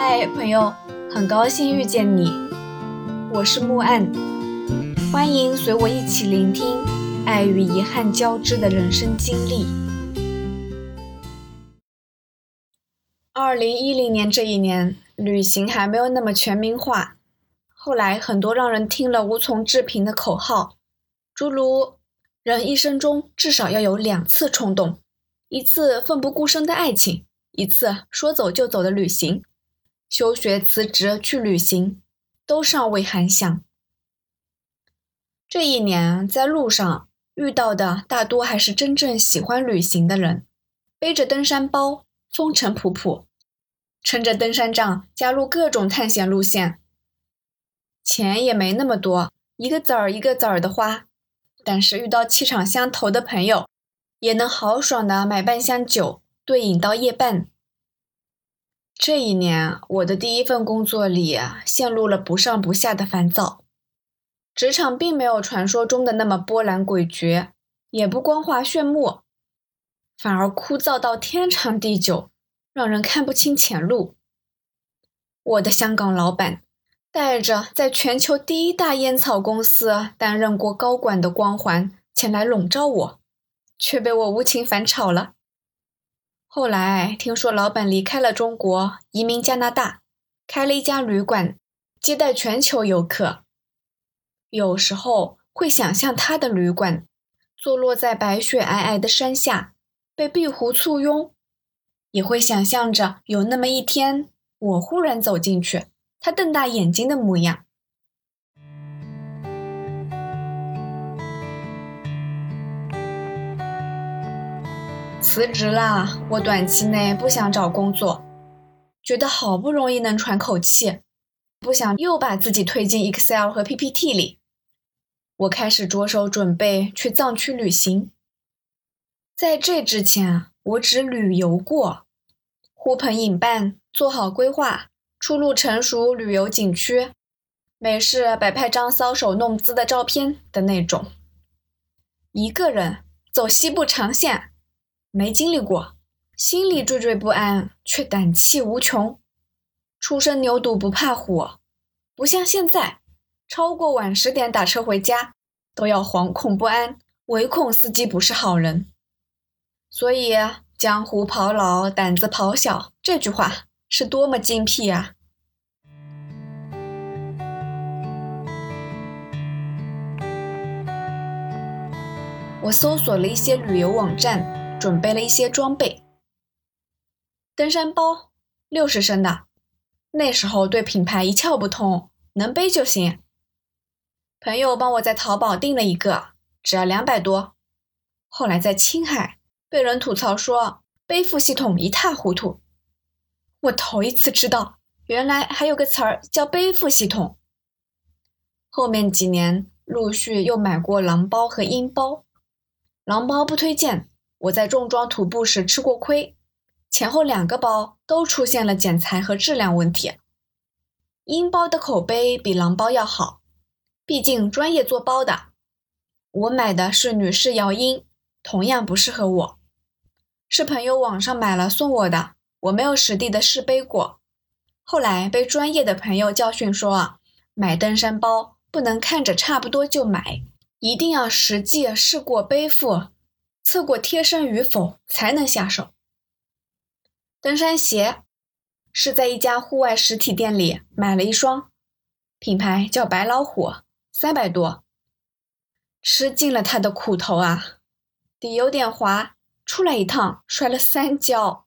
嗨，朋友，很高兴遇见你，我是木岸，欢迎随我一起聆听爱与遗憾交织的人生经历。二零一零年这一年，旅行还没有那么全民化，后来很多让人听了无从置评的口号，诸如“人一生中至少要有两次冲动，一次奋不顾身的爱情，一次说走就走的旅行”。休学辞职去旅行，都尚未寒想。这一年在路上遇到的大多还是真正喜欢旅行的人，背着登山包，风尘仆仆，撑着登山杖，加入各种探险路线。钱也没那么多，一个子儿一个子儿的花，但是遇到气场相投的朋友，也能豪爽的买半箱酒，对饮到夜半。这一年，我的第一份工作里陷入了不上不下的烦躁。职场并没有传说中的那么波澜诡谲，也不光滑炫目，反而枯燥到天长地久，让人看不清前路。我的香港老板带着在全球第一大烟草公司担任过高管的光环前来笼罩我，却被我无情反炒了。后来听说老板离开了中国，移民加拿大，开了一家旅馆，接待全球游客。有时候会想象他的旅馆，坐落在白雪皑皑的山下，被碧湖簇拥；也会想象着有那么一天，我忽然走进去，他瞪大眼睛的模样。辞职啦！我短期内不想找工作，觉得好不容易能喘口气，不想又把自己推进 Excel 和 PPT 里。我开始着手准备去藏区旅行。在这之前，我只旅游过，呼朋引伴，做好规划，出入成熟旅游景区，没事摆拍张搔首弄姿的照片的那种。一个人走西部长线。没经历过，心里惴惴不安，却胆气无穷。初生牛犊不怕虎，不像现在，超过晚十点打车回家都要惶恐不安，唯恐司机不是好人。所以“江湖跑老，胆子跑小”这句话是多么精辟啊！我搜索了一些旅游网站。准备了一些装备，登山包，六十升的。那时候对品牌一窍不通，能背就行。朋友帮我在淘宝订了一个，只要两百多。后来在青海被人吐槽说背负系统一塌糊涂，我头一次知道原来还有个词儿叫背负系统。后面几年陆续又买过狼包和鹰包，狼包不推荐。我在重装徒步时吃过亏，前后两个包都出现了剪裁和质量问题。鹰包的口碑比狼包要好，毕竟专业做包的。我买的是女士摇鹰，同样不适合我，是朋友网上买了送我的，我没有实地的试背过。后来被专业的朋友教训说啊，买登山包不能看着差不多就买，一定要实际试过背负。测过贴身与否才能下手。登山鞋是在一家户外实体店里买了一双，品牌叫白老虎，三百多。吃尽了他的苦头啊，底有点滑，出来一趟摔了三跤，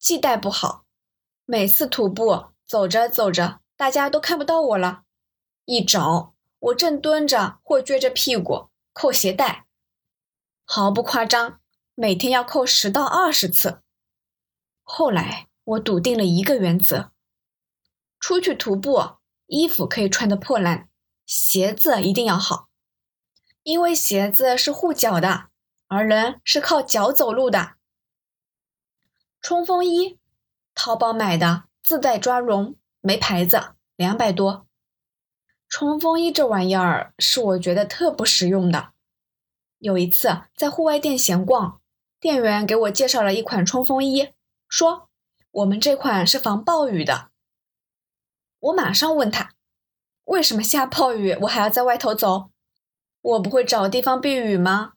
系带不好，每次徒步走着走着，大家都看不到我了，一找我正蹲着或撅着屁股扣鞋带。毫不夸张，每天要扣十到二十次。后来我笃定了一个原则：出去徒步，衣服可以穿得破烂，鞋子一定要好，因为鞋子是护脚的，而人是靠脚走路的。冲锋衣，淘宝买的，自带抓绒，没牌子，两百多。冲锋衣这玩意儿是我觉得特不实用的。有一次在户外店闲逛，店员给我介绍了一款冲锋衣，说我们这款是防暴雨的，我马上问他，为什么下暴雨我还要在外头走？我不会找地方避雨吗？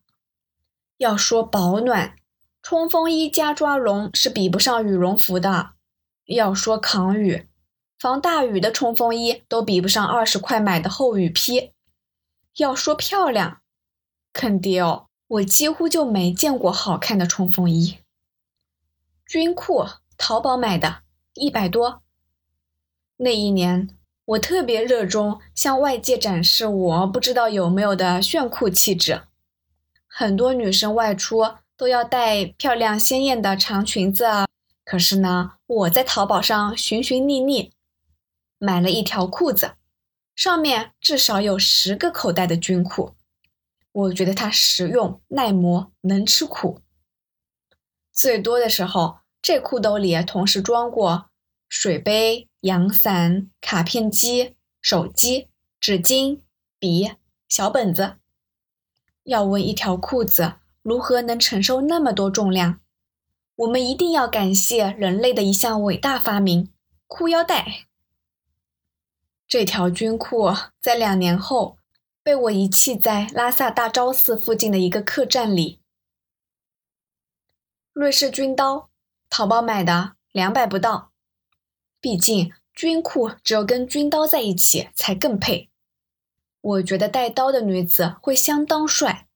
要说保暖，冲锋衣加抓绒是比不上羽绒服的；要说抗雨，防大雨的冲锋衣都比不上二十块买的厚雨披；要说漂亮，坑爹哦！我几乎就没见过好看的冲锋衣。军裤，淘宝买的，一百多。那一年。我特别热衷向外界展示我不知道有没有的炫酷气质。很多女生外出都要带漂亮鲜艳的长裙子啊，可是呢，我在淘宝上寻寻觅觅，买了一条裤子，上面至少有十个口袋的军裤。我觉得它实用、耐磨、能吃苦。最多的时候，这裤兜里同时装过水杯。阳伞、卡片机、手机、纸巾、笔、小本子。要问一条裤子如何能承受那么多重量，我们一定要感谢人类的一项伟大发明——裤腰带。这条军裤在两年后被我遗弃在拉萨大昭寺附近的一个客栈里。瑞士军刀，淘宝买的，两百不到。毕竟军裤只有跟军刀在一起才更配。我觉得带刀的女子会相当帅。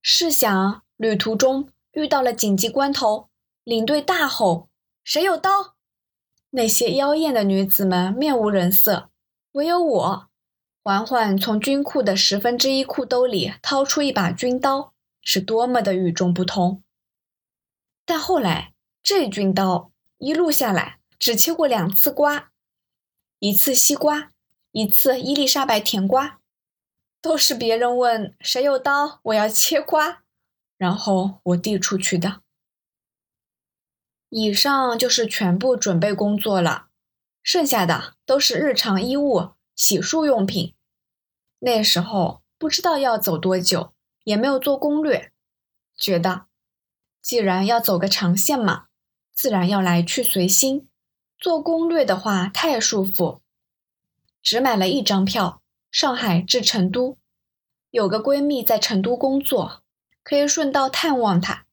试想，旅途中遇到了紧急关头，领队大吼：“谁有刀？”那些妖艳的女子们面无人色，唯有我，缓缓从军裤的十分之一裤兜里掏出一把军刀，是多么的与众不同。但后来，这军刀一路下来。只切过两次瓜，一次西瓜，一次伊丽莎白甜瓜，都是别人问谁有刀，我要切瓜，然后我递出去的。以上就是全部准备工作了，剩下的都是日常衣物、洗漱用品。那时候不知道要走多久，也没有做攻略，觉得既然要走个长线嘛，自然要来去随心。做攻略的话太舒服，只买了一张票，上海至成都。有个闺蜜在成都工作，可以顺道探望她。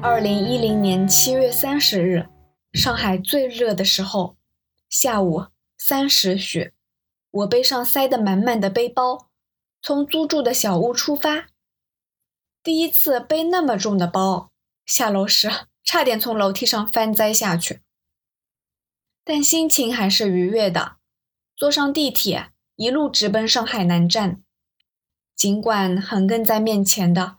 二零一零年七月三十日，上海最热的时候，下午三时许，我背上塞得满满的背包。从租住的小屋出发，第一次背那么重的包，下楼时差点从楼梯上翻栽下去。但心情还是愉悦的，坐上地铁，一路直奔上海南站。尽管横亘在面前的